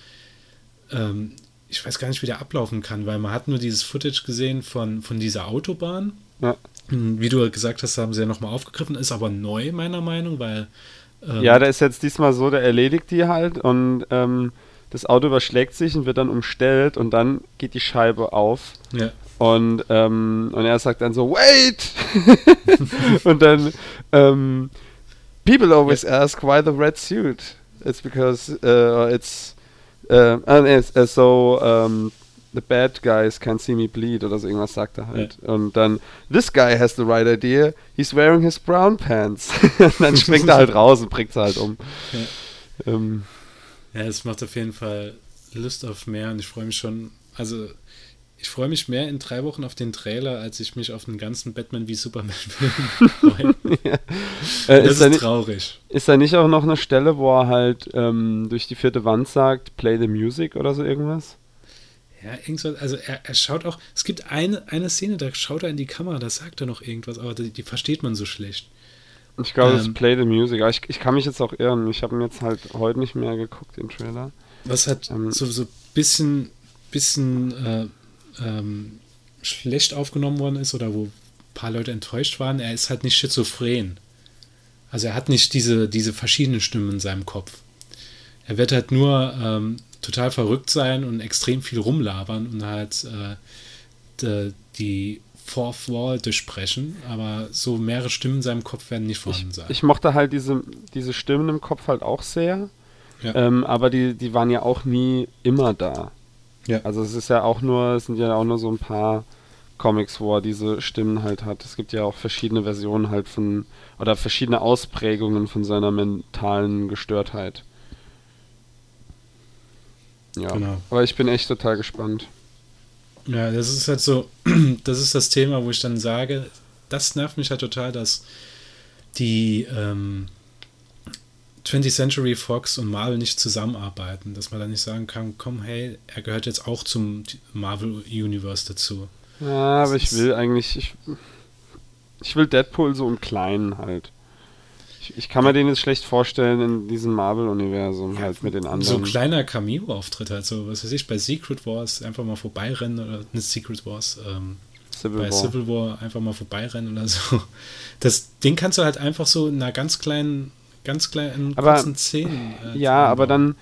ähm, ich weiß gar nicht, wie der ablaufen kann, weil man hat nur dieses Footage gesehen von, von dieser Autobahn. ja. Wie du gesagt hast, haben sie ja nochmal aufgegriffen, ist aber neu, meiner Meinung, weil. ähm, ja, der ist jetzt diesmal so, der erledigt die halt und ähm, das Auto überschlägt sich und wird dann umstellt und dann geht die Scheibe auf ja, und, ähm, und er sagt dann so, wait! und dann, ähm, people always ask why the red suit. It's because uh, it's, uh, and it's, uh, so, um, the bad guys can't see me bleed oder so irgendwas sagt er halt. Und dann, this guy has the right idea, he's wearing his brown pants. und dann springt er halt raus und bringt sie halt um. Ähm, ja, es macht auf jeden Fall Lust auf mehr und ich freue mich schon. Also, ich freue mich mehr in drei Wochen auf den Trailer, als ich mich auf den ganzen Batman wie Superman-Film freue. äh, Das ist, da ist nicht, traurig. ist da nicht auch noch eine Stelle, wo er halt ähm, durch die vierte Wand sagt, play the music oder so irgendwas? Ja, irgendwas, also er, er schaut auch, es gibt eine, eine Szene, da schaut er in die Kamera, da sagt er noch irgendwas, aber die, die versteht man so schlecht. Ich glaube, das Ähm. ist Play the Music. Aber ich, ich kann mich jetzt auch irren. Ich habe ihn jetzt halt heute nicht mehr geguckt, den Trailer. Was halt Ähm. so, so bisschen, bisschen äh, ähm, schlecht aufgenommen worden ist oder wo ein paar Leute enttäuscht waren, er ist halt nicht schizophren. Also er hat nicht diese, diese verschiedenen Stimmen in seinem Kopf. Er wird halt nur ähm, total verrückt sein und extrem viel rumlabern und halt äh, de, die Fourth Wall durchbrechen, aber so mehrere Stimmen in seinem Kopf werden nicht vorhanden sein. Ich mochte halt diese, diese Stimmen im Kopf halt auch sehr. Ja. Ähm, aber die, die waren ja auch nie immer da. Ja. Also es ist ja auch nur, es sind ja auch nur so ein paar Comics, wo er diese Stimmen halt hat. Es gibt ja auch verschiedene Versionen halt von, oder verschiedene Ausprägungen von seiner mentalen Gestörtheit. Ja. Genau. Aber ich bin echt total gespannt. Ja, das ist halt so, das ist das Thema, wo ich dann sage, das nervt mich halt total, dass die, ähm, 20th Century Fox und Marvel nicht zusammenarbeiten, dass man dann nicht sagen kann, komm, hey, er gehört jetzt auch zum Marvel Universe dazu. Ja, aber ich will eigentlich, ich, ich will Deadpool so im Kleinen halt. Ich, ich kann mir den jetzt schlecht vorstellen in diesem Marvel-Universum halt mit den anderen. So ein kleiner Cameo-Auftritt halt, so, was weiß ich, bei Secret Wars einfach mal vorbeirennen oder nicht Secret Wars, ähm, Civil bei War. Civil War einfach mal vorbeirennen oder so. Das, den kannst du halt einfach so in einer ganz kleinen, ganz kleinen, Aber- kurzen Szenen. äh, Ja, aber dann,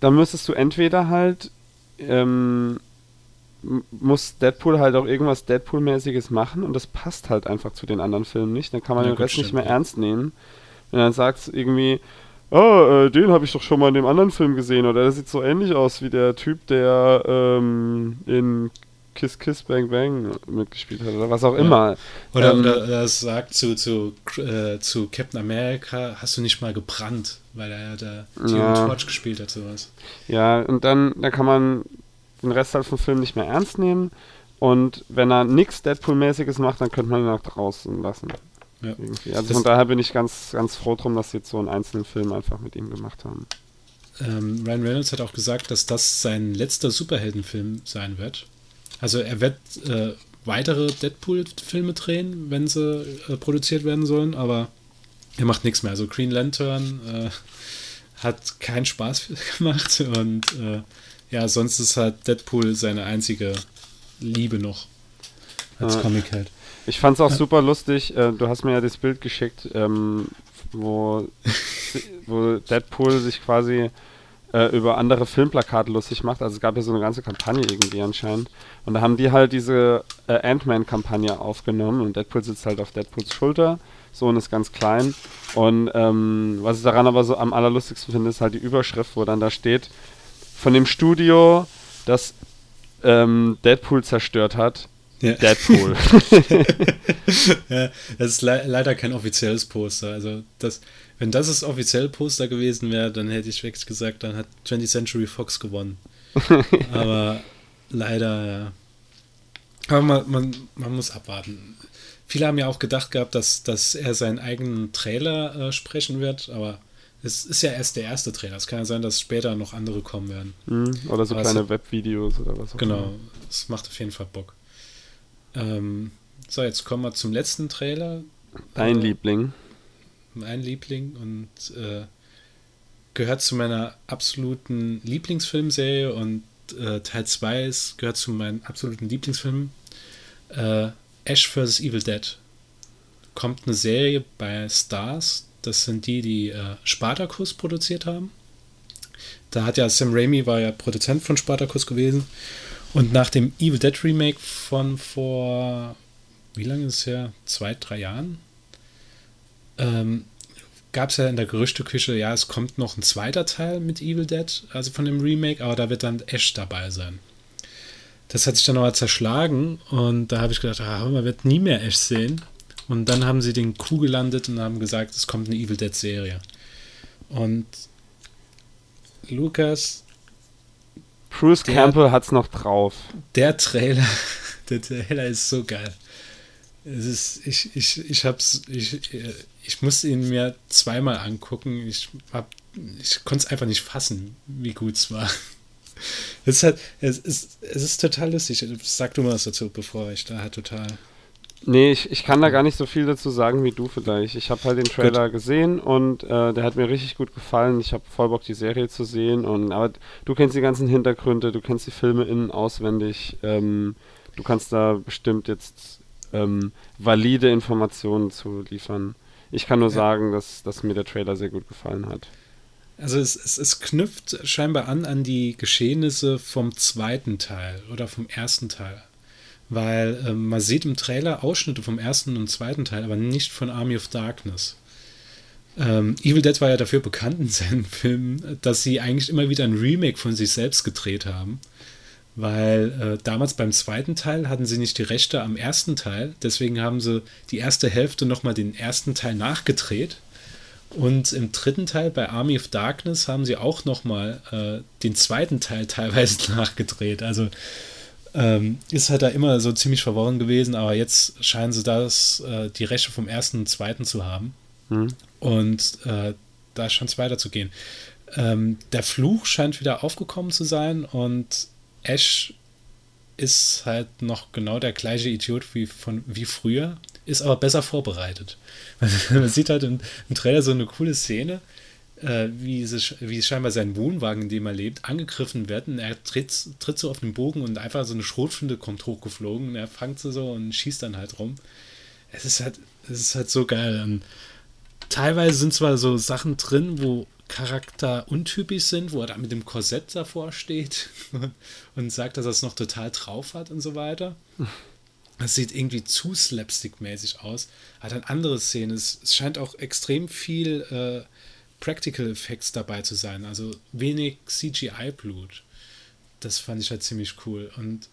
dann müsstest du entweder halt, ähm, muss Deadpool halt auch irgendwas Deadpool-mäßiges machen und das passt halt einfach zu den anderen Filmen nicht. Dann kann man Ja, den Rest nicht stimmt, mehr ja. ernst nehmen. Und dann sagst irgendwie, oh, äh, den habe ich doch schon mal in dem anderen Film gesehen oder der sieht so ähnlich aus wie der Typ, der ähm, in Kiss Kiss Bang Bang mitgespielt hat oder was auch Ja. immer. Oder, ähm, oder, oder es sagt zu, zu, äh, zu Captain America, hast du nicht mal gebrannt, weil er ja da Human Ja. Torch gespielt hat, sowas. Ja, und dann, dann kann man den Rest halt vom Film nicht mehr ernst nehmen. Und wenn er nichts Deadpool-mäßiges macht, dann könnte man ihn auch draußen lassen. Ja. Also Das- von daher bin ich ganz, ganz froh drum, dass sie jetzt so einen einzelnen Film einfach mit ihm gemacht haben. Ähm, Ryan Reynolds hat auch gesagt, dass das sein letzter Superheldenfilm sein wird. Also er wird äh, weitere Deadpool-Filme drehen, wenn sie äh, produziert werden sollen, aber er macht nichts mehr. Also Green Lantern äh, hat keinen Spaß gemacht und äh, ja, sonst ist halt Deadpool seine einzige Liebe noch als Ja. Comic halt. Ich fand es auch Ja. super lustig. Äh, du hast mir ja das Bild geschickt, ähm, wo, wo Deadpool sich quasi äh, über andere Filmplakate lustig macht. Also es gab ja so eine ganze Kampagne irgendwie anscheinend. Und da haben die halt diese äh, Ant-Man-Kampagne aufgenommen und Deadpool sitzt halt auf Deadpools Schulter. So und ist ganz klein. Und ähm, was ich daran aber so am allerlustigsten finde, ist halt die Überschrift, wo dann da steht, von dem Studio, das ähm, Deadpool zerstört hat, Ja. Deadpool. ja, das ist le leider kein offizielles Poster. Also, das, wenn das das offizielle Poster gewesen wäre, dann hätte ich wirklich gesagt, dann hat 20th Century Fox gewonnen. Aber leider, ja. Aber man, man, man muss abwarten. Viele haben ja auch gedacht gehabt, dass, dass er seinen eigenen Trailer äh, sprechen wird, aber es ist ja erst der erste Trailer. Es kann ja sein, dass später noch andere kommen werden. Hm, Oder so Aber kleine Webvideos oder was auch Genau, immer. es macht auf jeden Fall Bock. Ähm, so, jetzt kommen wir zum letzten Trailer. Dein Äh, Liebling. Mein Liebling und äh, gehört zu meiner absoluten Lieblingsfilmserie und äh, Teil 2 ist, gehört zu meinen absoluten Lieblingsfilmen. Äh, Ash vs. Evil Dead. Kommt eine Serie bei Stars. Das sind die, die äh, Spartacus produziert haben. Da hat ja Sam Raimi war ja Produzent von Spartacus gewesen. Und nach dem Evil Dead Remake von vor, wie lange ist es her? Zwei, drei Jahren? Ähm, Gab es ja in der Gerüchteküche, ja, es kommt noch ein zweiter Teil mit Evil Dead, also von dem Remake, aber da wird dann Ash dabei sein. Das hat sich dann aber zerschlagen und da habe ich gedacht, ah, man wird nie mehr Ash sehen. Und dann haben sie den Coup gelandet und haben gesagt, es kommt eine Evil Dead Serie. Und Lukas, Bruce der- Campbell hat's noch drauf. der Trailer, der Trailer ist so geil. Es ist, ich, ich, ich hab's, ich, äh, ich musste ihn mir zweimal angucken. Ich hab, ich konnte es einfach nicht fassen, wie gut es war. Es ist halt, es ist, es ist total lustig. Sag du mal was dazu, bevor ich da halt total. Nee, ich, ich kann da gar nicht so viel dazu sagen wie du vielleicht. Ich habe halt den Trailer gesehen und äh, der hat mir richtig gut gefallen. Ich habe voll Bock, die Serie zu sehen. Und aber du kennst die ganzen Hintergründe, du kennst die Filme innen auswendig. Ähm, du kannst da bestimmt jetzt ähm, valide Informationen zu liefern. Ich kann nur Ja. sagen, dass, dass mir der Trailer sehr gut gefallen hat. Also es, es, es knüpft scheinbar an an die Geschehnisse vom zweiten Teil oder vom ersten Teil. Weil ähm, man sieht im Trailer Ausschnitte vom ersten und zweiten Teil, aber nicht von Army of Darkness. Ähm, Evil Dead war ja dafür bekannt in seinen Filmen, dass sie eigentlich immer wieder ein Remake von sich selbst gedreht haben. Weil äh, damals beim zweiten Teil hatten sie nicht die Rechte am ersten Teil, deswegen haben sie die erste Hälfte nochmal den ersten Teil nachgedreht. Und im dritten Teil bei Army of Darkness haben sie auch nochmal äh, den zweiten Teil teilweise nachgedreht. Also ähm, ist halt da immer so ziemlich verworren gewesen, aber jetzt scheinen sie das, äh, die Rechte vom ersten und zweiten zu haben. Hm? Und äh, da scheint es weiterzugehen. Ähm, der Fluch scheint wieder aufgekommen zu sein und Ash ist halt noch genau der gleiche Idiot wie, von, wie früher, ist aber besser vorbereitet. Man sieht halt im, im Trailer so eine coole Szene, äh, wie, es, wie scheinbar sein Wohnwagen, in dem er lebt, angegriffen wird. Und er tritt, tritt so auf den Bogen und einfach so eine Schrotflinte kommt hochgeflogen. Und er fangt sie so und schießt dann halt rum. Es ist halt, es ist halt so geil. Und teilweise sind zwar so Sachen drin, wo Charakter untypisch sind, wo er da mit dem Korsett davor steht und sagt, dass er es noch total drauf hat und so weiter. Das sieht irgendwie zu slapstick-mäßig aus. Hat dann andere Szenen. Es, es scheint auch extrem viel äh, Practical Effects dabei zu sein. Also wenig CGI-Blut. Das fand ich halt ziemlich cool. Und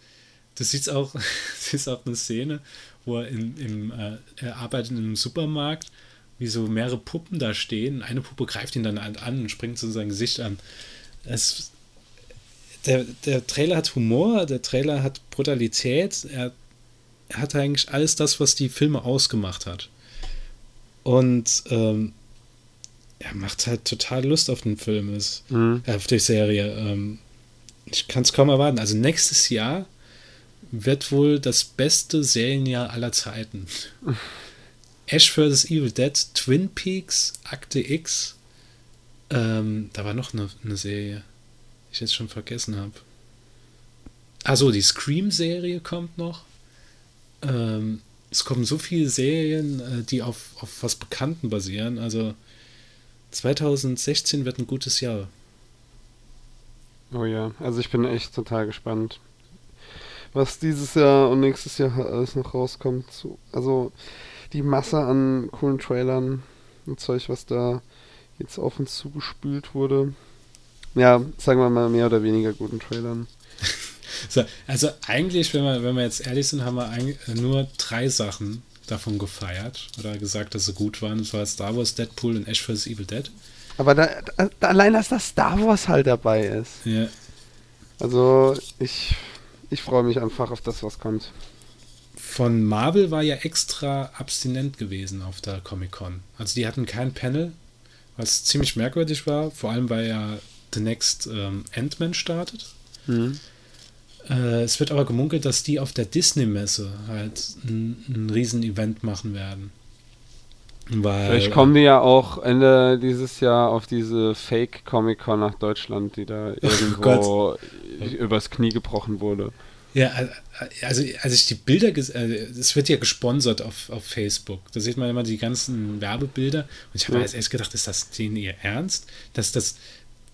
du siehst auch, siehst auch eine Szene, wo er, in, im, äh, er arbeitet in einem Supermarkt, wie so mehrere Puppen da stehen. Eine Puppe greift ihn dann an und springt zu seinem Gesicht an. Es, der, der Trailer hat Humor, der Trailer hat Brutalität, er, er hat eigentlich alles das, was die Filme ausgemacht hat. Und ähm, er macht halt total Lust auf den Film, ist, mhm. auf die Serie. Ähm, ich kann es kaum erwarten. Also nächstes Jahr wird wohl das beste Serienjahr aller Zeiten. Ash vs. Evil Dead, Twin Peaks, Akte X. Ähm, da war noch eine, eine Serie, die ich jetzt schon vergessen habe. Also die Scream-Serie kommt noch. Ähm, es kommen so viele Serien, äh, die auf, auf was Bekannten basieren. Also 2016 wird ein gutes Jahr. Oh ja, also ich bin echt total gespannt, was dieses Jahr und nächstes Jahr alles noch rauskommt. Also die Masse an coolen Trailern und Zeug, was da jetzt auf uns zugespült wurde. Ja, sagen wir mal mehr oder weniger guten Trailern. so, also eigentlich, wenn wir, wenn wir jetzt ehrlich sind, haben wir nur drei Sachen davon gefeiert oder gesagt, dass sie gut waren. Das war Star Wars, Deadpool und Ash vs. Evil Dead. Aber da, da, allein, dass das Star Wars halt dabei ist. Ja. Also, ich, ich freue mich einfach auf das, was kommt. Von Marvel war ja extra abstinent gewesen auf der Comic-Con. Also, die hatten kein Panel, was ziemlich merkwürdig war, vor allem weil ja The Next ähm, Ant-Man startet. Mhm. Äh, es wird aber gemunkelt, dass die auf der Disney-Messe halt ein, ein Riesen-Event machen werden. Weil, Vielleicht kommen die ja auch Ende dieses Jahr auf diese Fake Comic Con nach Deutschland, die da irgendwo oh übers Knie gebrochen wurde. Ja, also als ich die Bilder, also es wird ja gesponsert auf, auf Facebook. Da sieht man immer die ganzen Werbebilder. Und ich habe ja. jetzt erst gedacht, ist das denen ihr Ernst? Dass das,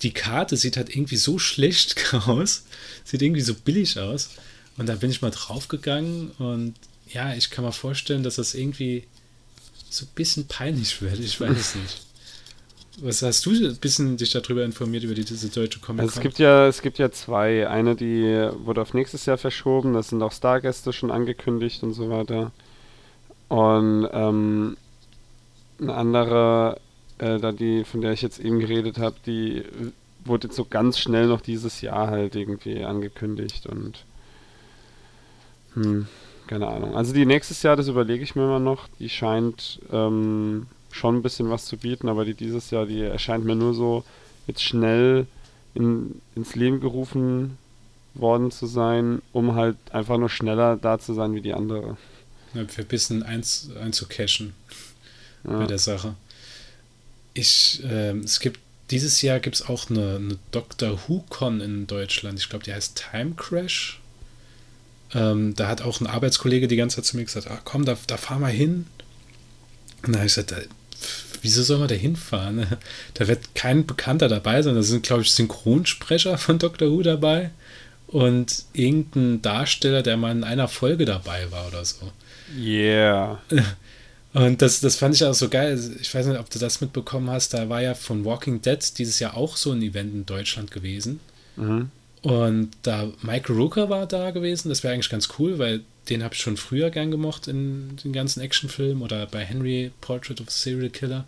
die Karte sieht halt irgendwie so schlecht aus, sieht irgendwie so billig aus. Und da bin ich mal draufgegangen und ja, ich kann mir vorstellen, dass das irgendwie so ein bisschen peinlich wird. Ich weiß es nicht. Was hast du ein bisschen dich darüber informiert, über diese deutsche Comic also es gibt ja Es gibt ja zwei. Eine, die wurde auf nächstes Jahr verschoben. Das sind auch Stargäste schon angekündigt und so weiter. Und ähm, eine andere äh, da die, von der ich jetzt eben geredet habe, die wurde jetzt so ganz schnell noch dieses Jahr halt irgendwie angekündigt und hm, keine Ahnung. Also die nächstes Jahr, das überlege ich mir immer noch, die scheint ähm, schon ein bisschen was zu bieten, aber die dieses Jahr, die erscheint mir nur so jetzt schnell in, ins Leben gerufen worden zu sein, um halt einfach nur schneller da zu sein wie die andere. Ja, für ein bisschen einzucashen ja. bei der Sache ich, äh, es gibt, dieses Jahr gibt es auch eine, eine Doctor Who-Con in Deutschland. Ich glaube, die heißt Time Crash. Ähm, da hat auch ein Arbeitskollege die ganze Zeit zu mir gesagt, ah, komm, da, da fahren wir hin. Und da habe ich gesagt, wieso soll man da hinfahren? Da wird kein Bekannter dabei sein. Da sind, glaube ich, Synchronsprecher von Doctor Who dabei und irgendein Darsteller, der mal in einer Folge dabei war oder so. Yeah. Und das, das fand ich auch so geil. Ich weiß nicht, ob du das mitbekommen hast. Da war ja von Walking Dead dieses Jahr auch so ein Event in Deutschland gewesen. Mhm. Und da Michael Rooker war da gewesen. Das wäre eigentlich ganz cool, weil den habe ich schon früher gern gemocht in den ganzen Actionfilmen oder bei Henry Portrait of a Serial Killer.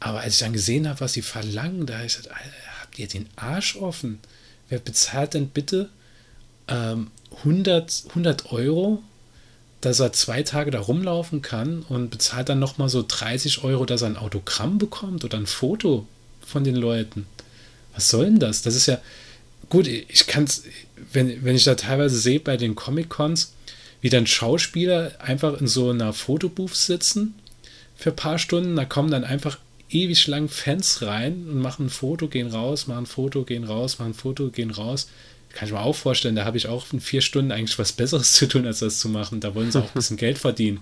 Aber als ich dann gesehen habe, was sie verlangen, da habe ich gesagt, habt ihr den Arsch offen? Wer bezahlt denn bitte ähm, 100, 100 Euro dass er zwei Tage da rumlaufen kann und bezahlt dann nochmal so 30 Euro, dass er ein Autogramm bekommt oder ein Foto von den Leuten. Was soll denn das? Das ist ja, gut, ich kann es, wenn, wenn ich da teilweise sehe bei den Comic-Cons, wie dann Schauspieler einfach in so einer Fotobooth sitzen für ein paar Stunden, da kommen dann einfach ewig lang Fans rein und machen ein Foto, gehen raus, machen ein Foto, gehen raus, machen ein Foto, gehen raus. Kann ich mir auch vorstellen, da habe ich auch in vier Stunden eigentlich was Besseres zu tun, als das zu machen. Da wollen sie auch ein bisschen Geld verdienen.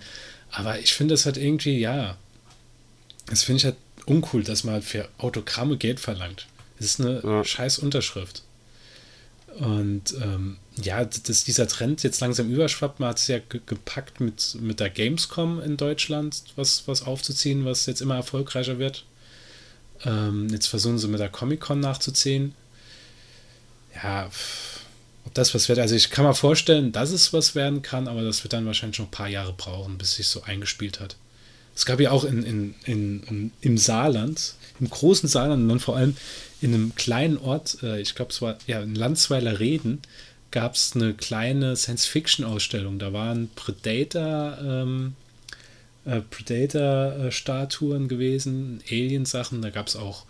Aber ich finde das halt irgendwie, ja, das finde ich halt uncool, dass man halt für Autogramme Geld verlangt. Das ist eine ja. scheiß Unterschrift. Und ähm, ja, dass dieser Trend jetzt langsam überschwappt, man hat es ja gepackt mit, mit der Gamescom in Deutschland, was, was aufzuziehen, was jetzt immer erfolgreicher wird. Ähm, jetzt versuchen sie mit der Comic-Con nachzuziehen. Ja, ob das was wird, also ich kann mir vorstellen, dass es was werden kann, aber das wird dann wahrscheinlich noch ein paar Jahre brauchen, bis sich so eingespielt hat. Es gab ja auch in, in, in, im Saarland, im großen Saarland und dann vor allem in einem kleinen Ort, äh, ich glaube, es war ja in Landsweiler Reden, gab es eine kleine Science-Fiction-Ausstellung. Da waren Predator, ähm, äh, Predator-Statuen gewesen, Alien-Sachen. Da gab es auch,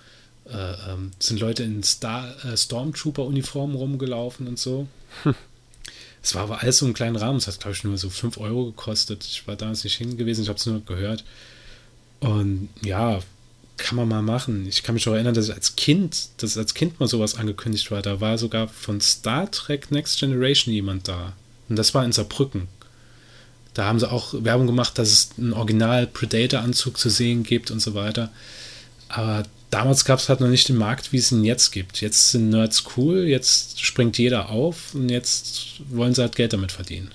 äh, ähm, sind Leute in Star, äh, Stormtrooper-Uniformen rumgelaufen und so. Es war aber alles so im kleinen Rahmen. Es hat, glaube ich, nur so 5 Euro gekostet. Ich war damals nicht hingewiesen, ich habe es nur gehört. Und ja, kann man mal machen. Ich kann mich auch erinnern, dass als Kind, dass als Kind mal sowas angekündigt war. Da war sogar von Star Trek Next Generation jemand da. Und das war in Saarbrücken. Da haben sie auch Werbung gemacht, dass es einen Original Predator-Anzug zu sehen gibt und so weiter. Aber damals gab es halt noch nicht den Markt, wie es ihn jetzt gibt. Jetzt sind Nerds cool, jetzt springt jeder auf und jetzt wollen sie halt Geld damit verdienen.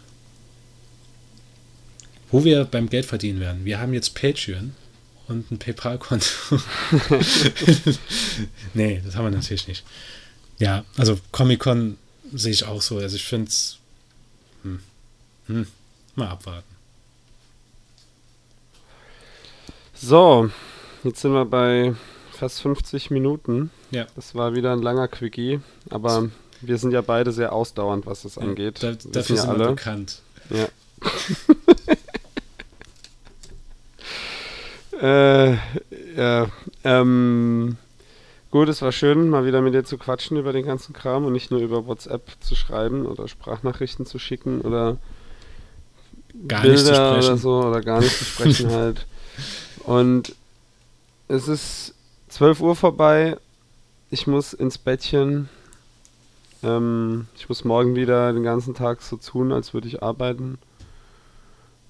Wo wir beim Geld verdienen werden. Wir haben jetzt Patreon und ein PayPal-Konto. nee, das haben wir natürlich nicht. Ja, also Comic-Con sehe ich auch so. Also ich finde es. Hm, hm, mal abwarten. So, jetzt sind wir bei fast 50 Minuten. Ja. Das war wieder ein langer Quickie, aber wir sind ja beide sehr ausdauernd, was das angeht. Da, dafür sind wir bekannt. Ja. äh, ja, ähm, gut, es war schön, mal wieder mit dir zu quatschen über den ganzen Kram und nicht nur über WhatsApp zu schreiben oder Sprachnachrichten zu schicken oder gar Bilder oder so oder gar nicht zu sprechen halt. Und es ist 12 Uhr vorbei. Ich muss ins Bettchen. Ähm, ich muss morgen wieder den ganzen Tag so tun, als würde ich arbeiten.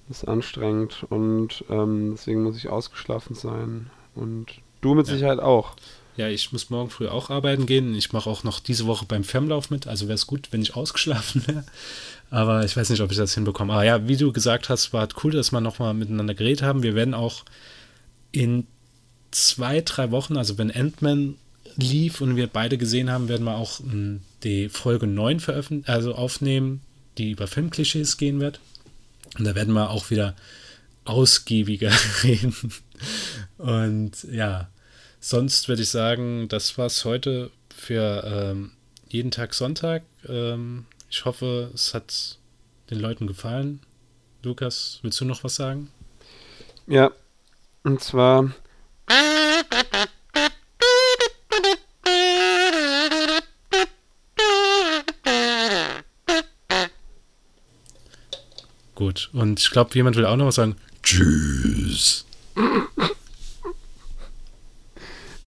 Das ist anstrengend und ähm, deswegen muss ich ausgeschlafen sein. Und du mit ja. Sicherheit auch. Ja, ich muss morgen früh auch arbeiten gehen. Ich mache auch noch diese Woche beim Femlauf mit. Also wäre es gut, wenn ich ausgeschlafen wäre. Aber ich weiß nicht, ob ich das hinbekomme. Aber ja, wie du gesagt hast, war cool, dass wir nochmal miteinander geredet haben. Wir werden auch in zwei, drei Wochen, also wenn Ant-Man lief und wir beide gesehen haben, werden wir auch hm, die Folge 9 veröffentlichen, also aufnehmen, die über Filmklischees gehen wird. Und da werden wir auch wieder ausgiebiger reden. Und ja, sonst würde ich sagen, das war es heute für ähm, jeden Tag Sonntag. Ähm, ich hoffe, es hat den Leuten gefallen. Lukas, willst du noch was sagen? Ja, und zwar Gut. Und ich glaube, jemand will auch noch was sagen. Tschüss.